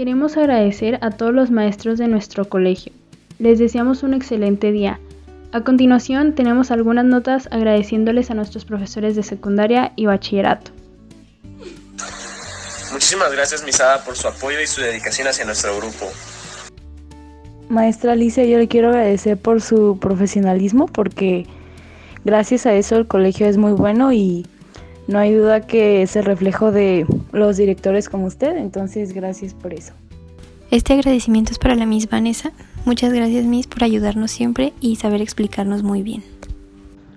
Queremos agradecer a todos los maestros de nuestro colegio. Les deseamos un excelente día. A continuación tenemos algunas notas agradeciéndoles a nuestros profesores de secundaria y bachillerato. Muchísimas gracias Misada por su apoyo y su dedicación hacia nuestro grupo. Maestra Alicia, yo le quiero agradecer por su profesionalismo porque gracias a eso el colegio es muy bueno y no hay duda que es el reflejo de los directores como usted, entonces gracias por eso. Este agradecimiento es para la Miss Vanessa. Muchas gracias Miss por ayudarnos siempre y saber explicarnos muy bien.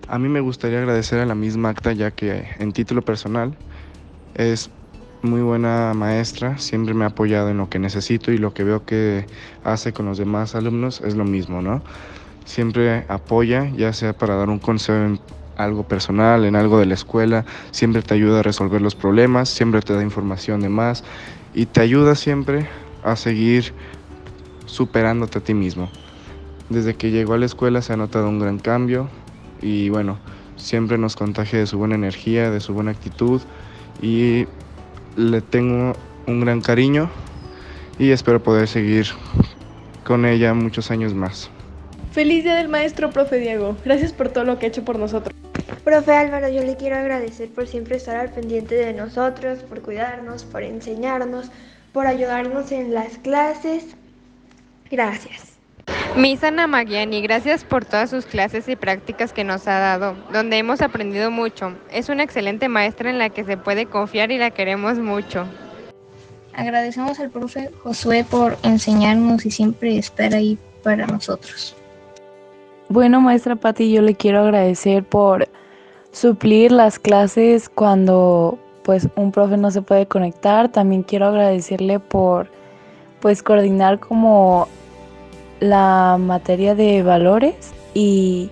A mí me gustaría agradecer a la Miss Magda ya que en título personal es muy buena maestra, siempre me ha apoyado en lo que necesito y lo que veo que hace con los demás alumnos es lo mismo, ¿no? Siempre apoya, ya sea para dar un consejo en algo personal, en algo de la escuela, siempre te ayuda a resolver los problemas, siempre te da información de más y te ayuda siempre a seguir superándote a ti mismo. Desde que llegó a la escuela se ha notado un gran cambio y bueno, siempre nos contagia de su buena energía, de su buena actitud y le tengo un gran cariño y espero poder seguir con ella muchos años más. Feliz Día del Maestro, profe Diego. Gracias por todo lo que ha hecho por nosotros. Profe Álvaro, yo le quiero agradecer por siempre estar al pendiente de nosotros, por cuidarnos, por enseñarnos, por ayudarnos en las clases. Gracias. Miss Ana Magiani, gracias por todas sus clases y prácticas que nos ha dado, donde hemos aprendido mucho. Es una excelente maestra en la que se puede confiar y la queremos mucho. Agradecemos al profe Josué por enseñarnos y siempre estar ahí para nosotros. Bueno, maestra Patti, yo le quiero agradecer por suplir las clases cuando pues un profe no se puede conectar. También quiero agradecerle por pues coordinar como la materia de valores y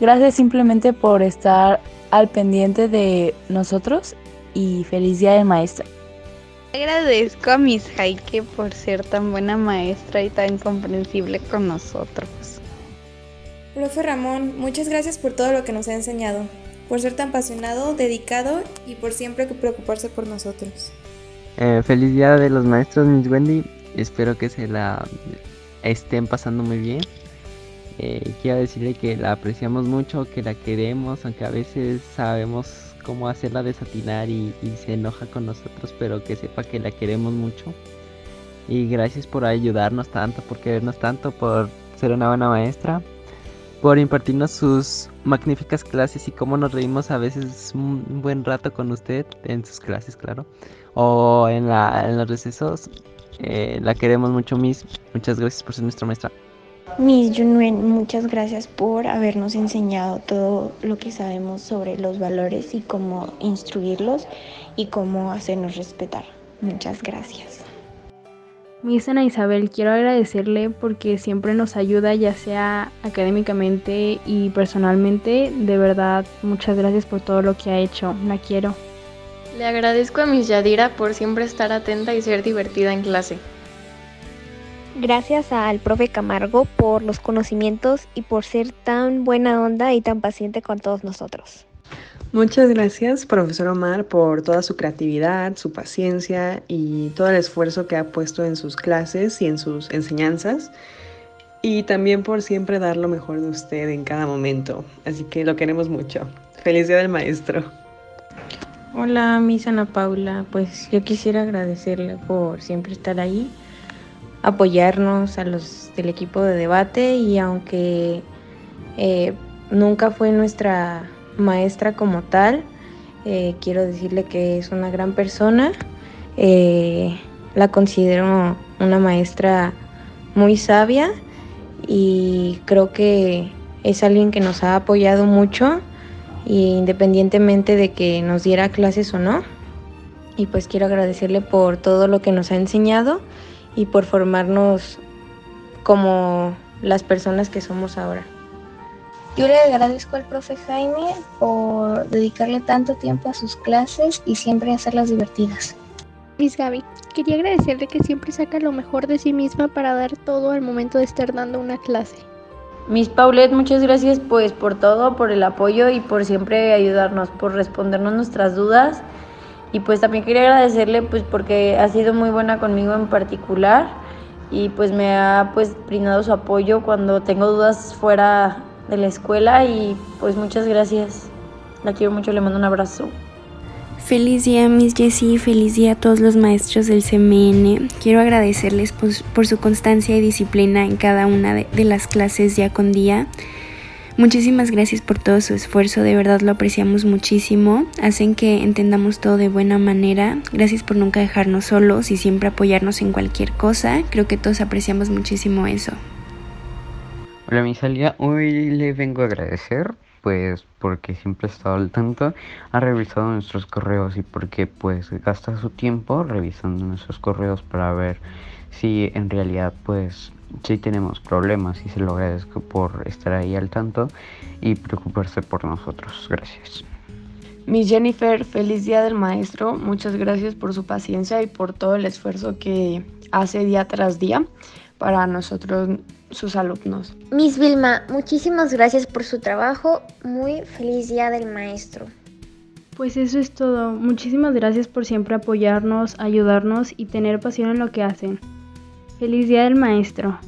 gracias simplemente por estar al pendiente de nosotros y feliz día del maestro. Agradezco a Miss Jaike por ser tan buena maestra y tan comprensible con nosotros. Profe Ramón, muchas gracias por todo lo que nos ha enseñado, por ser tan apasionado, dedicado y por siempre preocuparse por nosotros. Eh, feliz día de los maestros, Miss Wendy. Espero que se la estén pasando muy bien. Eh, quiero decirle que la apreciamos mucho, que la queremos, aunque a veces sabemos cómo hacerla desatinar y, y se enoja con nosotros, pero que sepa que la queremos mucho. Y gracias por ayudarnos tanto, por querernos tanto, por ser una buena maestra por impartirnos sus magníficas clases y cómo nos reímos a veces un buen rato con usted en sus clases, claro. O en, los recesos. Eh, la queremos mucho, Miss. Muchas gracias por ser nuestra maestra. Miss Junuen, muchas gracias por habernos enseñado todo lo que sabemos sobre los valores y cómo instruirlos y cómo hacernos respetar. Muchas gracias. Miss Ana Isabel, quiero agradecerle porque siempre nos ayuda, ya sea académicamente y personalmente. De verdad, muchas gracias por todo lo que ha hecho. La quiero. Le agradezco a Miss Yadira por siempre estar atenta y ser divertida en clase. Gracias al profe Camargo por los conocimientos y por ser tan buena onda y tan paciente con todos nosotros. Muchas gracias, profesor Omar, por toda su creatividad, su paciencia y todo el esfuerzo que ha puesto en sus clases y en sus enseñanzas. Y también por siempre dar lo mejor de usted en cada momento. Así que lo queremos mucho. Feliz Día del Maestro. Hola, Miss Ana Paula. Pues yo quisiera agradecerle por siempre estar ahí, apoyarnos a los del equipo de debate y aunque eh, nunca fue nuestra maestra como tal. Eh, quiero decirle que es una gran persona. Eh, la considero una maestra muy sabia y creo que es alguien que nos ha apoyado mucho independientemente de que nos diera clases o no. Y pues quiero agradecerle por todo lo que nos ha enseñado y por formarnos como las personas que somos ahora. Yo le agradezco al profe Jaime por dedicarle tanto tiempo a sus clases y siempre hacerlas divertidas. Miss Gaby, quería agradecerle que siempre saca lo mejor de sí misma para dar todo al momento de estar dando una clase. Miss Paulette, muchas gracias pues por todo, por el apoyo y por siempre ayudarnos, por respondernos nuestras dudas. Y pues también quería agradecerle pues porque ha sido muy buena conmigo en particular y pues me ha pues brindado su apoyo cuando tengo dudas fuera de la escuela y pues muchas gracias. La quiero mucho, le mando un abrazo. Feliz día, Miss Jessie, feliz día a todos los maestros del CMN. Quiero agradecerles por, su constancia y disciplina en cada una de, de las clases día con día. Muchísimas gracias por todo su esfuerzo, de verdad lo apreciamos muchísimo. Hacen que entendamos todo de buena manera. Gracias por nunca dejarnos solos y siempre apoyarnos en cualquier cosa. Creo que todos apreciamos muchísimo eso. Hola, mi salida. Hoy le vengo a agradecer pues porque siempre ha estado al tanto, ha revisado nuestros correos y porque pues gasta su tiempo revisando nuestros correos para ver si en realidad pues si tenemos problemas y se lo agradezco por estar ahí al tanto y preocuparse por nosotros. Gracias. Miss Jennifer, feliz día del maestro. Muchas gracias por su paciencia y por todo el esfuerzo que hace día tras día para nosotros sus alumnos. Miss Vilma, muchísimas gracias por su trabajo. Muy feliz día del maestro. Pues eso es todo. Muchísimas gracias por siempre apoyarnos, ayudarnos y tener pasión en lo que hacen. Feliz día del maestro.